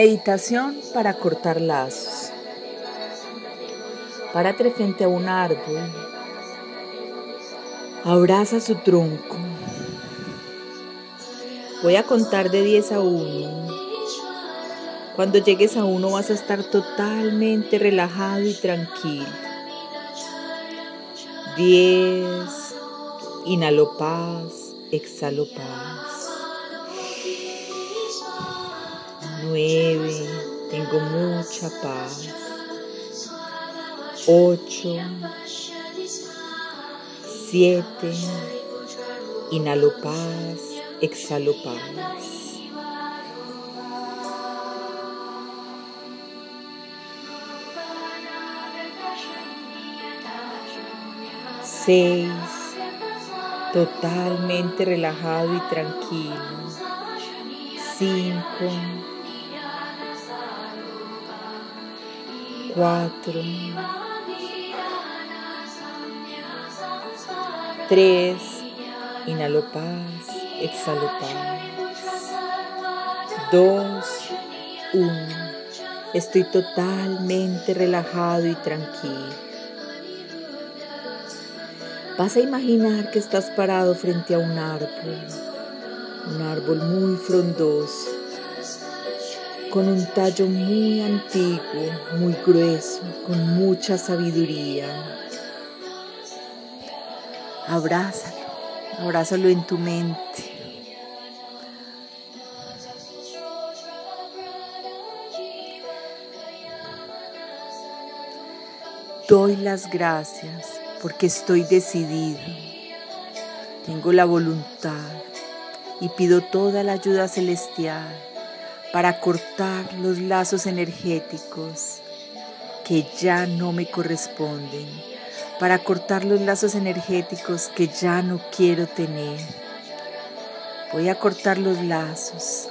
Meditación para cortar lazos. Párate frente a un árbol. Abraza su tronco. Voy a contar de 10 a 1. Cuando llegues a 1 vas a estar totalmente relajado y tranquilo. 10. Inhalo paz, exhalo paz. 9. Tengo mucha paz. 8. 7. Inhalo paz, exhalo paz. Seis, totalmente relajado y tranquilo. Cinco, cuatro, tres, inhalo paz, exhalo paz. Dos, uno, estoy totalmente relajado y tranquilo. Vas a imaginar que estás parado frente a un árbol, un árbol muy frondoso, con un tallo muy antiguo, muy grueso, con mucha sabiduría. Abrázalo, abrázalo en tu mente. Doy las gracias porque estoy decidido. Tengo la voluntad y pido toda la ayuda celestial para cortar los lazos energéticos que ya no me corresponden, para cortar los lazos energéticos que ya no quiero tener. Voy a cortar los lazos.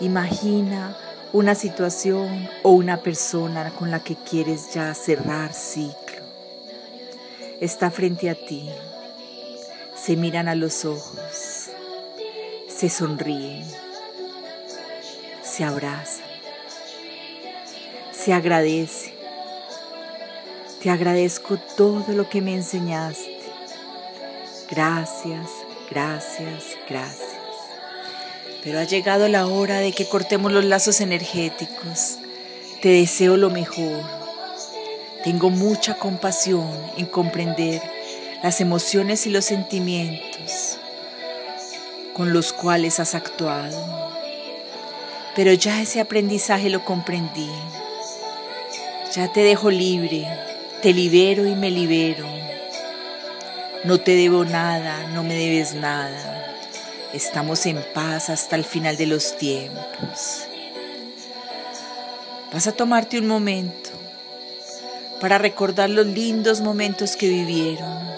Imagina una situación o una persona con la que quieres ya cerrar ciclo está frente a ti. Se miran a los ojos, se sonríen, se abrazan, se agradecen. Te agradezco todo lo que me enseñaste. Gracias, gracias, gracias. Pero ha llegado la hora de que cortemos los lazos energéticos. Te deseo lo mejor tengo mucha compasión en comprender las emociones y los sentimientos con los cuales has actuado. Pero ya ese aprendizaje lo comprendí. Ya te dejo libre, te libero y me libero. No te debo nada, no me debes nada. Estamos en paz hasta el final de los tiempos. Vas a tomarte un momento para recordar los lindos momentos que vivieron.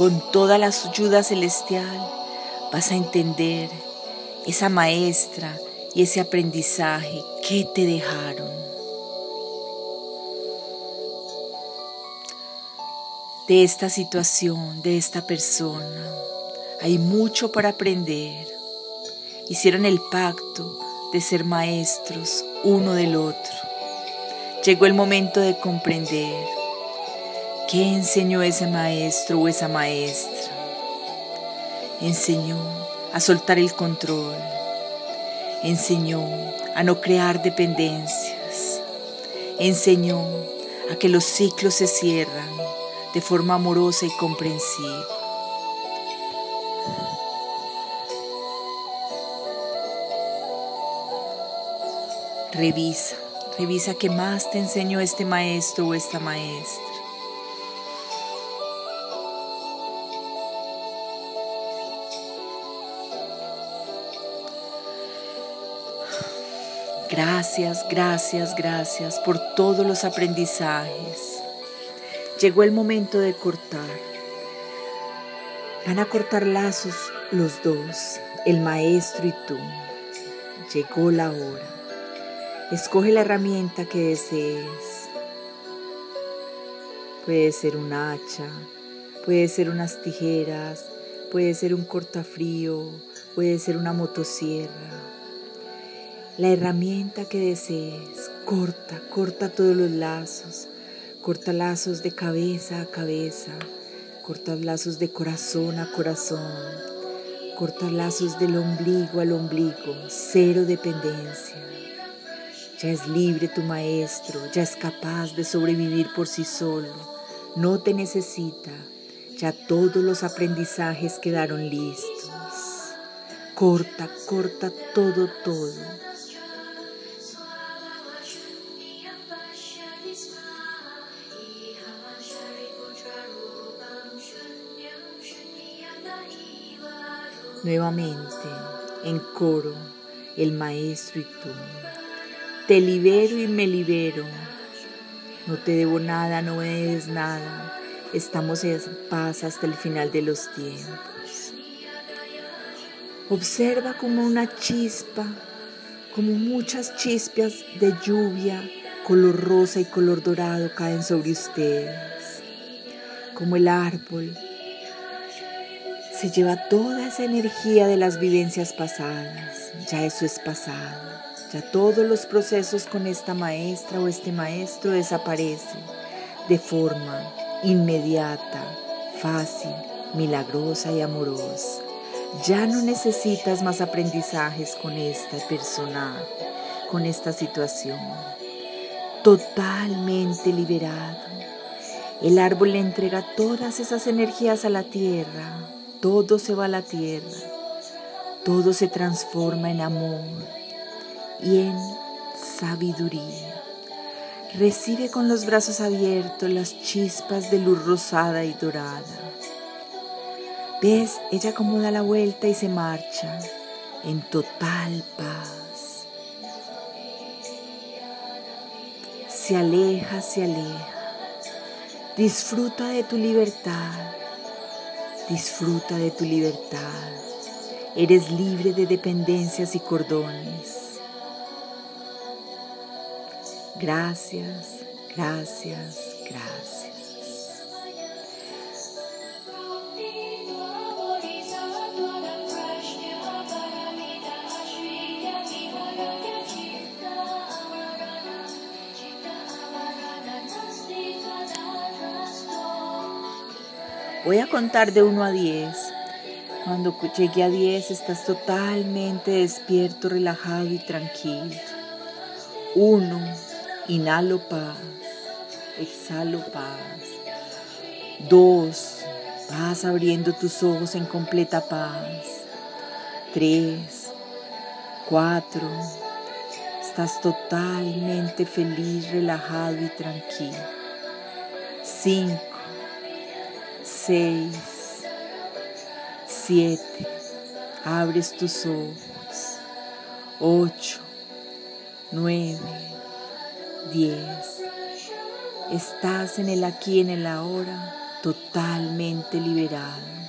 Con toda la ayuda celestial vas a entender esa maestra y ese aprendizaje que te dejaron. de esta situación, de esta persona. Hay mucho para aprender. Hicieron el pacto de ser maestros uno del otro. Llegó el momento de comprender qué enseñó ese maestro o esa maestra. Enseñó a soltar el control. Enseñó a no crear dependencias. Enseñó a que los ciclos se cierran de forma amorosa y comprensiva. Revisa, revisa qué más te enseñó este maestro o esta maestra. Gracias, gracias, gracias por todos los aprendizajes. Llegó el momento de cortar. Van a cortar lazos los dos, el maestro y tú. Llegó la hora. Escoge la herramienta que desees. Puede ser un hacha, puede ser unas tijeras, puede ser un cortafrío, puede ser una motosierra. La herramienta que desees, corta, corta todos los lazos, corta lazos de cabeza a cabeza, corta lazos de corazón a corazón, corta lazos del ombligo al ombligo, cero dependencia. Ya es libre tu maestro, ya es capaz de sobrevivir por sí solo, no te necesita, ya todos los aprendizajes quedaron listos. Corta, corta todo, todo. Nuevamente, en coro, el maestro y tú. Te libero y me libero. No te debo nada, no me debes nada. Estamos en paz hasta el final de los tiempos. Observa como una chispa, como muchas chispas de lluvia, color rosa y color dorado caen sobre ustedes. Como el árbol se lleva toda esa energía de las vivencias pasadas. Ya eso es pasado. Ya todos los procesos con esta maestra o este maestro desaparecen de forma inmediata, fácil, milagrosa y amorosa. Ya no necesitas más aprendizajes con esta personaje, con esta situación. Totalmente liberado. El árbol le entrega todas esas energías a la tierra todo se va a la tierra, todo se transforma en amor y en sabiduría. Recibe con los brazos abiertos las chispas de luz rosada y dorada. ¿Ves? Ella acomoda la vuelta y se marcha en total paz. Se aleja, se aleja. Disfruta de tu libertad Disfruta de tu libertad. Eres libre de dependencias y cordones. Gracias, gracias, gracias. Voy a contar de 1 a 10. Cuando llegue a 10 estás totalmente despierto, relajado y tranquilo. 1. Inhalo paz. Exhalo paz. 2. Vas abriendo tus ojos en completa paz. 3. 4. Estás totalmente feliz, relajado y tranquilo. 5 seis, siete, abres tus ojos, ocho, nueve, diez. Estás en el aquí, en el ahora, totalmente liberado.